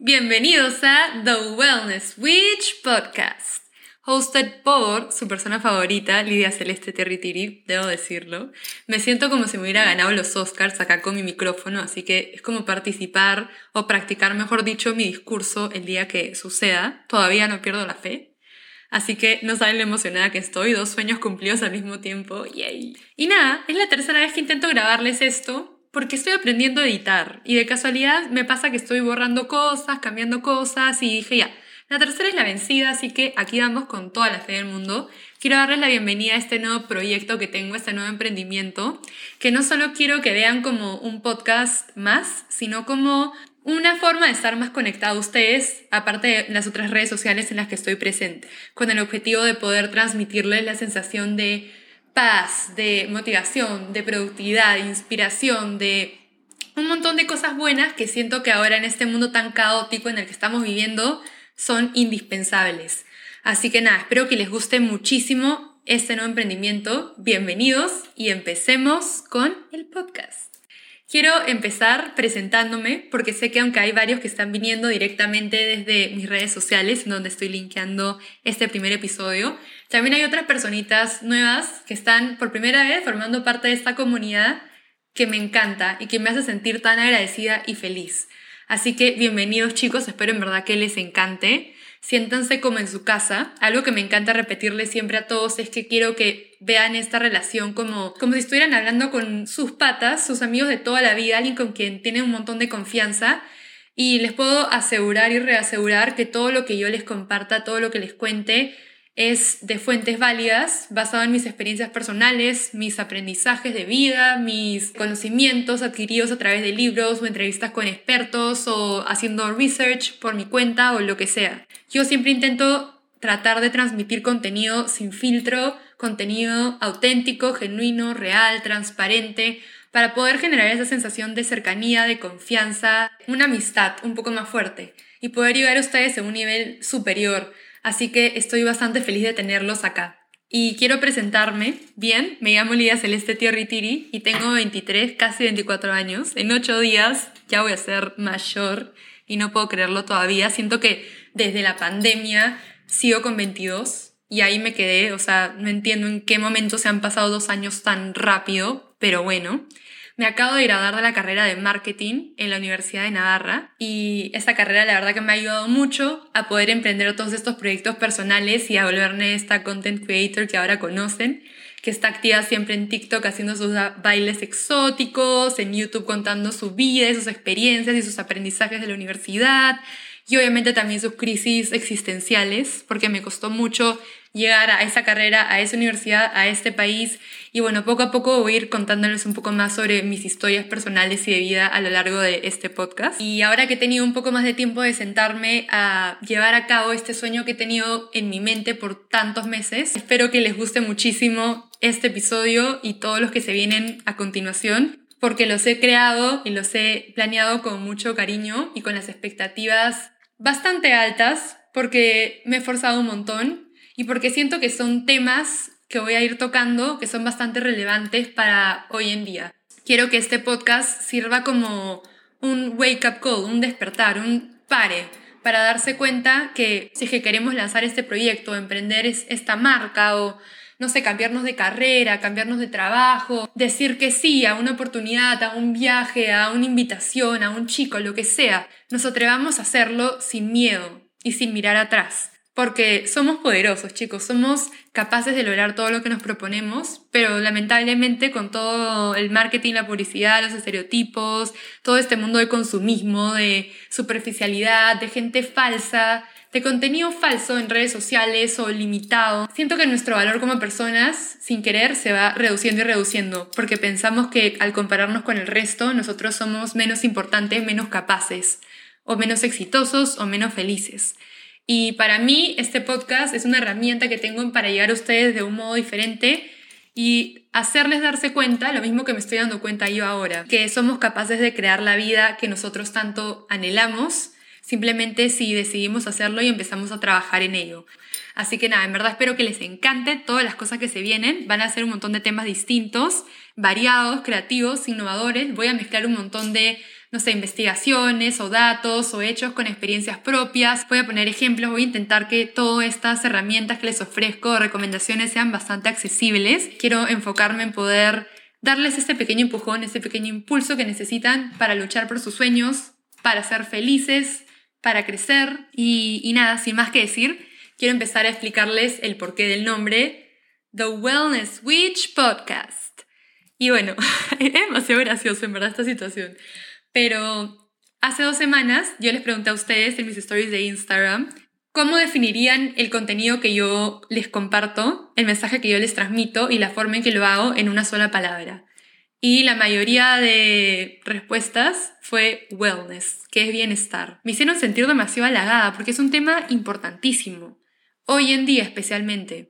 Bienvenidos a The Wellness Witch Podcast, hosted por su persona favorita, Lidia Celeste Territiri, debo decirlo. Me siento como si me hubiera ganado los Oscars acá con mi micrófono, así que es como participar o practicar, mejor dicho, mi discurso el día que suceda. Todavía no pierdo la fe. Así que no saben lo emocionada que estoy, dos sueños cumplidos al mismo tiempo, yay. Y nada, es la tercera vez que intento grabarles esto, porque estoy aprendiendo a editar y de casualidad me pasa que estoy borrando cosas, cambiando cosas y dije ya, la tercera es la vencida, así que aquí vamos con toda la fe del mundo. Quiero darles la bienvenida a este nuevo proyecto que tengo, este nuevo emprendimiento, que no solo quiero que vean como un podcast más, sino como una forma de estar más conectado a ustedes, aparte de las otras redes sociales en las que estoy presente, con el objetivo de poder transmitirles la sensación de paz, de motivación, de productividad, de inspiración, de un montón de cosas buenas que siento que ahora en este mundo tan caótico en el que estamos viviendo son indispensables. Así que nada, espero que les guste muchísimo este nuevo emprendimiento. Bienvenidos y empecemos con el podcast. Quiero empezar presentándome porque sé que aunque hay varios que están viniendo directamente desde mis redes sociales, donde estoy linkeando este primer episodio, también hay otras personitas nuevas que están por primera vez formando parte de esta comunidad que me encanta y que me hace sentir tan agradecida y feliz. Así que bienvenidos chicos, espero en verdad que les encante siéntanse como en su casa. Algo que me encanta repetirles siempre a todos es que quiero que vean esta relación como, como si estuvieran hablando con sus patas, sus amigos de toda la vida, alguien con quien tienen un montón de confianza. Y les puedo asegurar y reasegurar que todo lo que yo les comparta, todo lo que les cuente, es de fuentes válidas, basado en mis experiencias personales, mis aprendizajes de vida, mis conocimientos adquiridos a través de libros o entrevistas con expertos o haciendo research por mi cuenta o lo que sea. Yo siempre intento tratar de transmitir contenido sin filtro, contenido auténtico, genuino, real, transparente, para poder generar esa sensación de cercanía, de confianza, una amistad un poco más fuerte y poder llegar a ustedes a un nivel superior así que estoy bastante feliz de tenerlos acá. Y quiero presentarme. Bien, me llamo Lidia Celeste Tierritiri y tengo 23, casi 24 años. En 8 días ya voy a ser mayor y no puedo creerlo todavía. Siento que desde la pandemia sigo con 22 y ahí me quedé. O sea, no entiendo en qué momento se han pasado dos años tan rápido, pero bueno. Me acabo de graduar de la carrera de marketing en la Universidad de Navarra y esta carrera la verdad que me ha ayudado mucho a poder emprender todos estos proyectos personales y a volverme esta content creator que ahora conocen, que está activa siempre en TikTok haciendo sus bailes exóticos, en YouTube contando su vida, sus experiencias y sus aprendizajes de la universidad y obviamente también sus crisis existenciales, porque me costó mucho llegar a esa carrera, a esa universidad, a este país. Y bueno, poco a poco voy a ir contándoles un poco más sobre mis historias personales y de vida a lo largo de este podcast. Y ahora que he tenido un poco más de tiempo de sentarme a llevar a cabo este sueño que he tenido en mi mente por tantos meses, espero que les guste muchísimo este episodio y todos los que se vienen a continuación porque los he creado y los he planeado con mucho cariño y con las expectativas bastante altas porque me he forzado un montón y porque siento que son temas que voy a ir tocando que son bastante relevantes para hoy en día. Quiero que este podcast sirva como un wake up call, un despertar, un pare para darse cuenta que si es que queremos lanzar este proyecto, emprender esta marca o no sé, cambiarnos de carrera, cambiarnos de trabajo, decir que sí a una oportunidad, a un viaje, a una invitación, a un chico, lo que sea, nos atrevamos a hacerlo sin miedo y sin mirar atrás. Porque somos poderosos, chicos, somos capaces de lograr todo lo que nos proponemos, pero lamentablemente con todo el marketing, la publicidad, los estereotipos, todo este mundo de consumismo, de superficialidad, de gente falsa, de contenido falso en redes sociales o limitado, siento que nuestro valor como personas, sin querer, se va reduciendo y reduciendo, porque pensamos que al compararnos con el resto, nosotros somos menos importantes, menos capaces, o menos exitosos, o menos felices. Y para mí este podcast es una herramienta que tengo para llegar a ustedes de un modo diferente y hacerles darse cuenta, lo mismo que me estoy dando cuenta yo ahora, que somos capaces de crear la vida que nosotros tanto anhelamos simplemente si decidimos hacerlo y empezamos a trabajar en ello. Así que nada, en verdad espero que les encante todas las cosas que se vienen. Van a ser un montón de temas distintos, variados, creativos, innovadores. Voy a mezclar un montón de no sé, investigaciones o datos o hechos con experiencias propias. Voy a poner ejemplos, voy a intentar que todas estas herramientas que les ofrezco recomendaciones sean bastante accesibles. Quiero enfocarme en poder darles este pequeño empujón, este pequeño impulso que necesitan para luchar por sus sueños, para ser felices, para crecer y, nada, sin más que decir, quiero empezar a explicarles el porqué del nombre The Wellness Witch Podcast. Y bueno, es demasiado gracioso en verdad esta situación. Pero hace dos semanas yo les pregunté a ustedes en mis stories de Instagram cómo definirían el contenido que yo les comparto, el mensaje que yo les transmito y la forma en que lo hago en una sola palabra. Y la mayoría de respuestas fue wellness, que es bienestar. Me hicieron sentir demasiado halagada porque es un tema importantísimo, hoy en día especialmente.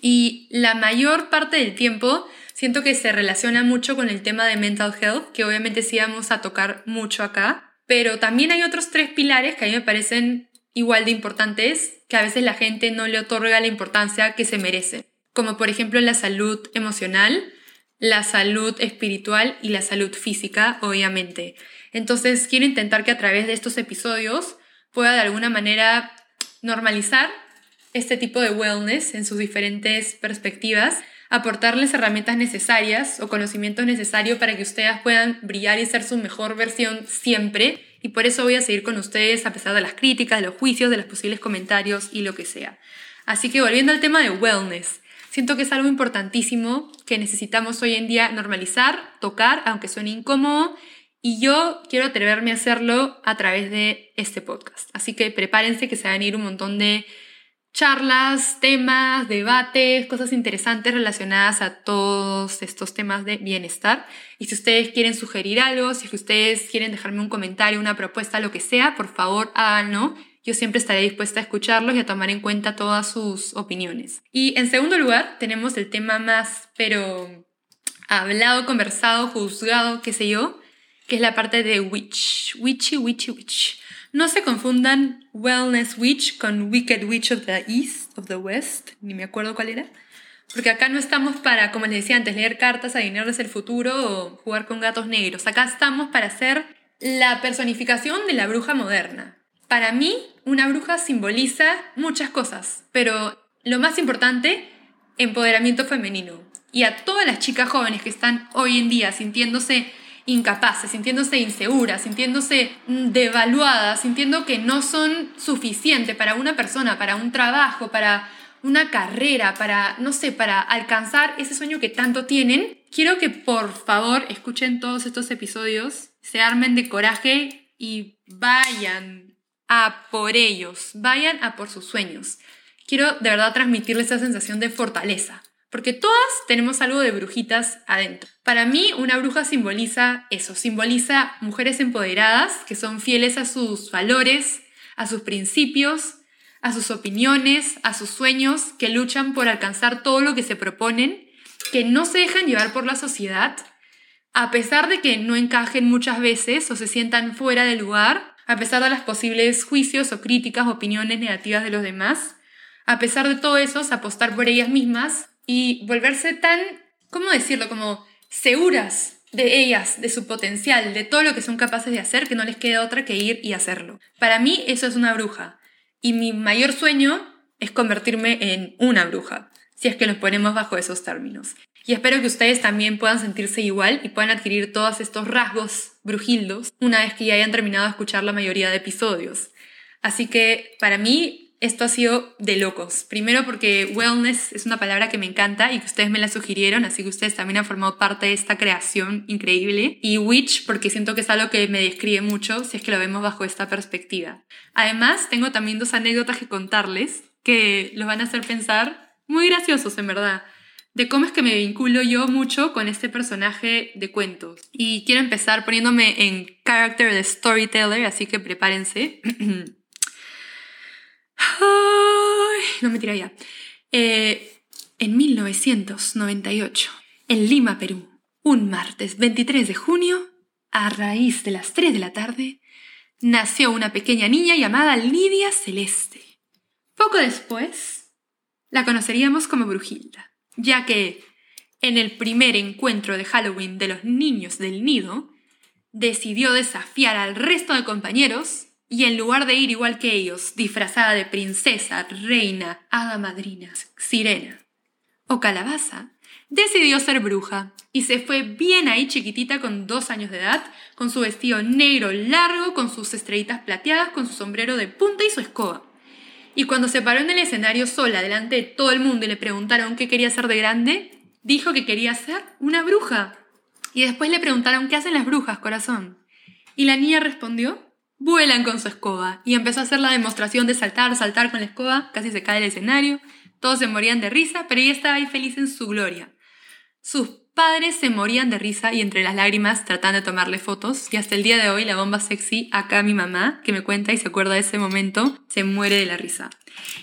Y la mayor parte del tiempo siento que se relaciona mucho con el tema de mental health, que obviamente sí vamos a tocar mucho acá, pero también hay otros tres pilares que a mí me parecen igual de importantes, que a veces la gente no le otorga la importancia que se merece, como por ejemplo la salud emocional, la salud espiritual y la salud física, obviamente. Entonces quiero intentar que a través de estos episodios pueda de alguna manera normalizar este tipo de wellness en sus diferentes perspectivas aportarles herramientas necesarias o conocimientos necesarios para que ustedes puedan brillar y ser su mejor versión siempre. Y por eso voy a seguir con ustedes a pesar de las críticas, de los juicios, de los posibles comentarios y lo que sea. Así que volviendo al tema de wellness, siento que es algo importantísimo que necesitamos hoy en día normalizar, tocar, aunque suene incómodo. Y yo quiero atreverme a hacerlo a través de este podcast. Así que prepárense que se van a ir un montón de charlas, temas, debates, cosas interesantes relacionadas a todos estos temas de bienestar. Y si ustedes quieren sugerir algo, si ustedes quieren dejarme un comentario, una propuesta, lo que sea, por favor háganlo. Yo siempre estaré dispuesta a escucharlos y a tomar en cuenta todas sus opiniones. Y en segundo lugar, tenemos el tema más, pero hablado, conversado, juzgado, qué sé yo, que es la parte de witch. Witchy, witchy, witch. No se confundan Wellness Witch con Wicked Witch of the East, of the West, ni me acuerdo cuál era. Porque acá no estamos para, como les decía antes, leer cartas, adivinarles el futuro o jugar con gatos negros. Acá estamos para hacer la personificación de la bruja moderna. Para mí, una bruja simboliza muchas cosas, pero lo más importante, empoderamiento femenino. Y a todas las chicas jóvenes que están hoy en día sintiéndose incapaces, sintiéndose inseguras, sintiéndose mm, devaluadas, sintiendo que no son suficientes para una persona, para un trabajo, para una carrera, para, no sé, para alcanzar ese sueño que tanto tienen, quiero que por favor escuchen todos estos episodios, se armen de coraje y vayan a por ellos, vayan a por sus sueños. Quiero de verdad transmitirles esa sensación de fortaleza, porque todas tenemos algo de brujitas adentro. Para mí, una bruja simboliza eso, simboliza mujeres empoderadas que son fieles a sus valores, a sus principios, a sus opiniones, a sus sueños, que luchan por alcanzar todo lo que se proponen, que no se dejan llevar por la sociedad, a pesar de que no encajen muchas veces o se sientan fuera de lugar, a pesar de los posibles juicios o críticas opiniones negativas de los demás, a pesar de todo eso, apostar por ellas mismas y volverse tan, ¿cómo decirlo? Como seguras de ellas, de su potencial, de todo lo que son capaces de hacer, que no les queda otra que ir y hacerlo. Para mí eso es una bruja. Y mi mayor sueño es convertirme en una bruja, si es que nos ponemos bajo esos términos. Y espero que ustedes también puedan sentirse igual y puedan adquirir todos estos rasgos brujildos una vez que ya hayan terminado de escuchar la mayoría de episodios. Así que para mí esto ha sido de locos. Primero porque wellness es una palabra que me encanta y que ustedes me la sugirieron, así que ustedes también han formado parte de esta creación increíble. Y witch porque siento que es algo que me describe mucho si es que lo vemos bajo esta perspectiva. Además, tengo también dos anécdotas que contarles que los van a hacer pensar muy graciosos en verdad de cómo es que me vinculo yo mucho con este personaje de cuentos. Y quiero empezar poniéndome en character de storyteller, así que prepárense. no me tira ya. Eh, en 1998, en Lima, Perú, un martes 23 de junio, a raíz de las 3 de la tarde, nació una pequeña niña llamada Lidia Celeste. Poco después, la conoceríamos como Brujilda, ya que en el primer encuentro de Halloween de los niños del nido, decidió desafiar al resto de compañeros y en lugar de ir igual que ellos, disfrazada de princesa, reina, hada madrina, sirena o calabaza, decidió ser bruja y se fue bien ahí chiquitita con dos años de edad, con su vestido negro largo, con sus estrellitas plateadas, con su sombrero de punta y su escoba. Y cuando se paró en el escenario sola delante de todo el mundo y le preguntaron qué quería ser de grande, dijo que quería ser una bruja. Y después le preguntaron qué hacen las brujas, corazón. Y la niña respondió, vuelan con su escoba. Y empezó a hacer la demostración de saltar, saltar con la escoba, casi se cae el escenario. Todos se morían de risa, pero ella estaba ahí feliz en su gloria. Sus padres se morían de risa y entre las lágrimas tratan de tomarle fotos y hasta el día de hoy la bomba sexy, acá mi mamá, que me cuenta y se acuerda de ese momento, se muere de la risa.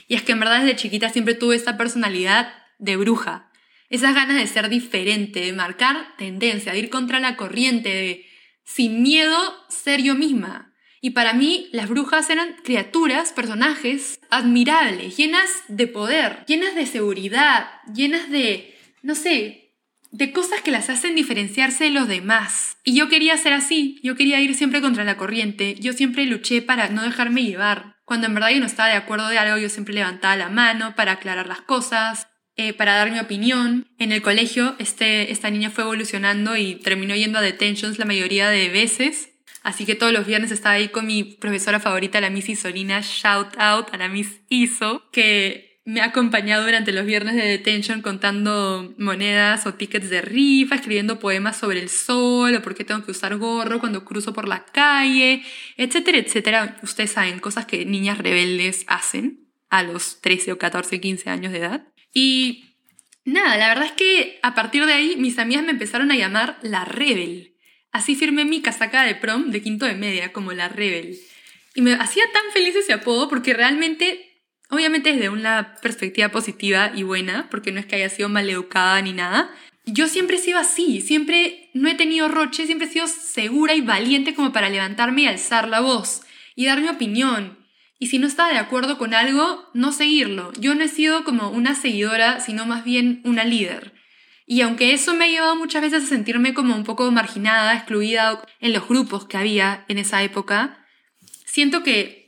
Y es que en verdad desde chiquita siempre tuve esta personalidad de bruja, esas ganas de ser diferente, de marcar tendencia, de ir contra la corriente, de sin miedo ser yo misma. Y para mí las brujas eran criaturas, personajes admirables, llenas de poder, llenas de seguridad, llenas de, no sé, de cosas que las hacen diferenciarse de los demás. Y yo quería ser así, yo quería ir siempre contra la corriente, yo siempre luché para no dejarme llevar. Cuando en verdad yo no estaba de acuerdo de algo, yo siempre levantaba la mano para aclarar las cosas, eh, para dar mi opinión. En el colegio, este, esta niña fue evolucionando y terminó yendo a detentions la mayoría de veces. Así que todos los viernes estaba ahí con mi profesora favorita, la Miss Isolina. Shout out a la Miss Iso, que me ha acompañado durante los viernes de detention contando monedas o tickets de rifa, escribiendo poemas sobre el sol o por qué tengo que usar gorro cuando cruzo por la calle, etcétera, etcétera. Ustedes saben, cosas que niñas rebeldes hacen a los 13 o 14, 15 años de edad. Y nada, la verdad es que a partir de ahí mis amigas me empezaron a llamar la rebel. Así firmé mi casaca de prom de quinto de media como la rebel. Y me hacía tan feliz ese apodo porque realmente Obviamente desde una perspectiva positiva y buena, porque no es que haya sido maleducada ni nada. Yo siempre he sido así, siempre no he tenido roche, siempre he sido segura y valiente como para levantarme y alzar la voz y dar mi opinión. Y si no estaba de acuerdo con algo, no seguirlo. Yo no he sido como una seguidora, sino más bien una líder. Y aunque eso me ha llevado muchas veces a sentirme como un poco marginada, excluida en los grupos que había en esa época, siento que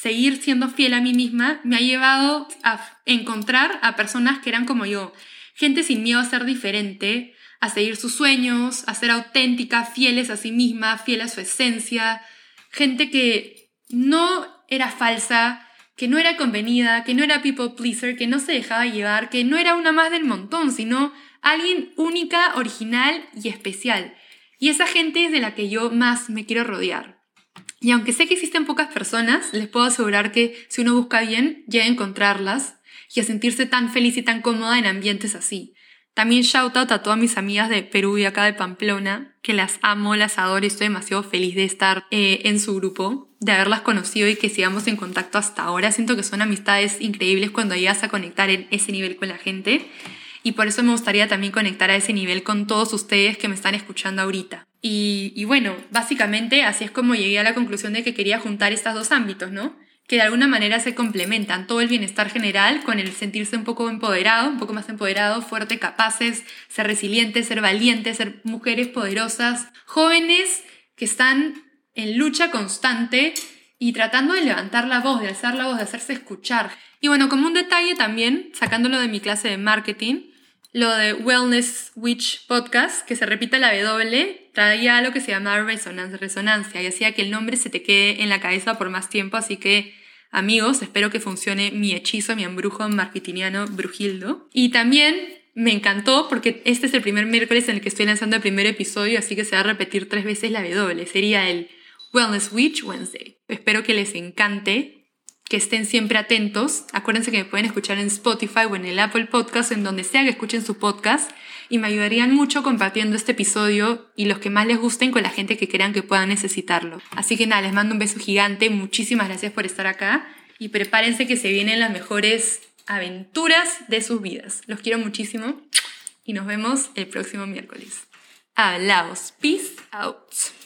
seguir siendo fiel a mí misma me ha llevado a encontrar a personas que eran como yo, gente sin miedo a ser diferente, a seguir sus sueños, a ser auténtica, fieles a sí misma, fiel a su esencia, gente que no era falsa, que no era convenida, que no era people pleaser, que no se dejaba llevar, que no era una más del montón, sino alguien única, original y especial. Y esa gente es de la que yo más me quiero rodear. Y aunque sé que existen pocas personas, les puedo asegurar que si uno busca bien, llega a encontrarlas y a sentirse tan feliz y tan cómoda en ambientes así. También shout out a todas mis amigas de Perú y acá de Pamplona, que las amo, las adoro y estoy demasiado feliz de estar eh, en su grupo, de haberlas conocido y que sigamos en contacto hasta ahora. Siento que son amistades increíbles cuando llegas a conectar en ese nivel con la gente y por eso me gustaría también conectar a ese nivel con todos ustedes que me están escuchando ahorita. Y, bueno, básicamente así es como llegué a la conclusión de que quería juntar estos dos ámbitos, ¿no? Que de alguna manera se complementan, todo el bienestar general con el sentirse un poco empoderado, un poco más empoderado, fuerte, capaces, ser resilientes, ser valientes, ser mujeres poderosas, jóvenes que están en lucha constante y tratando de levantar la voz, de alzar la voz, de hacerse escuchar. Y bueno, como un detalle también, sacándolo de mi clase de marketing, lo de Wellness Witch Podcast, que se repite la W, traía lo que se llama resonancia, resonancia y hacía que el nombre se te quede en la cabeza por más tiempo. Así que, amigos, espero que funcione mi hechizo, mi embrujo marketingiano Brujildo. Y también me encantó porque este es el primer miércoles en el que estoy lanzando el primer episodio, así que se va a repetir tres veces la W. Sería el Wellness Witch Wednesday. Espero que les encante que estén siempre atentos. Acuérdense que me pueden escuchar en Spotify o en el Apple Podcast, en donde sea que escuchen su podcast. Y me ayudarían mucho compartiendo este episodio y los que más les gusten con la gente que crean que puedan necesitarlo. Así que nada, les mando un beso gigante. Muchísimas gracias por estar acá. Y prepárense que se vienen las mejores aventuras de sus vidas. Los quiero muchísimo y nos vemos el próximo miércoles. Hablaos. Peace out.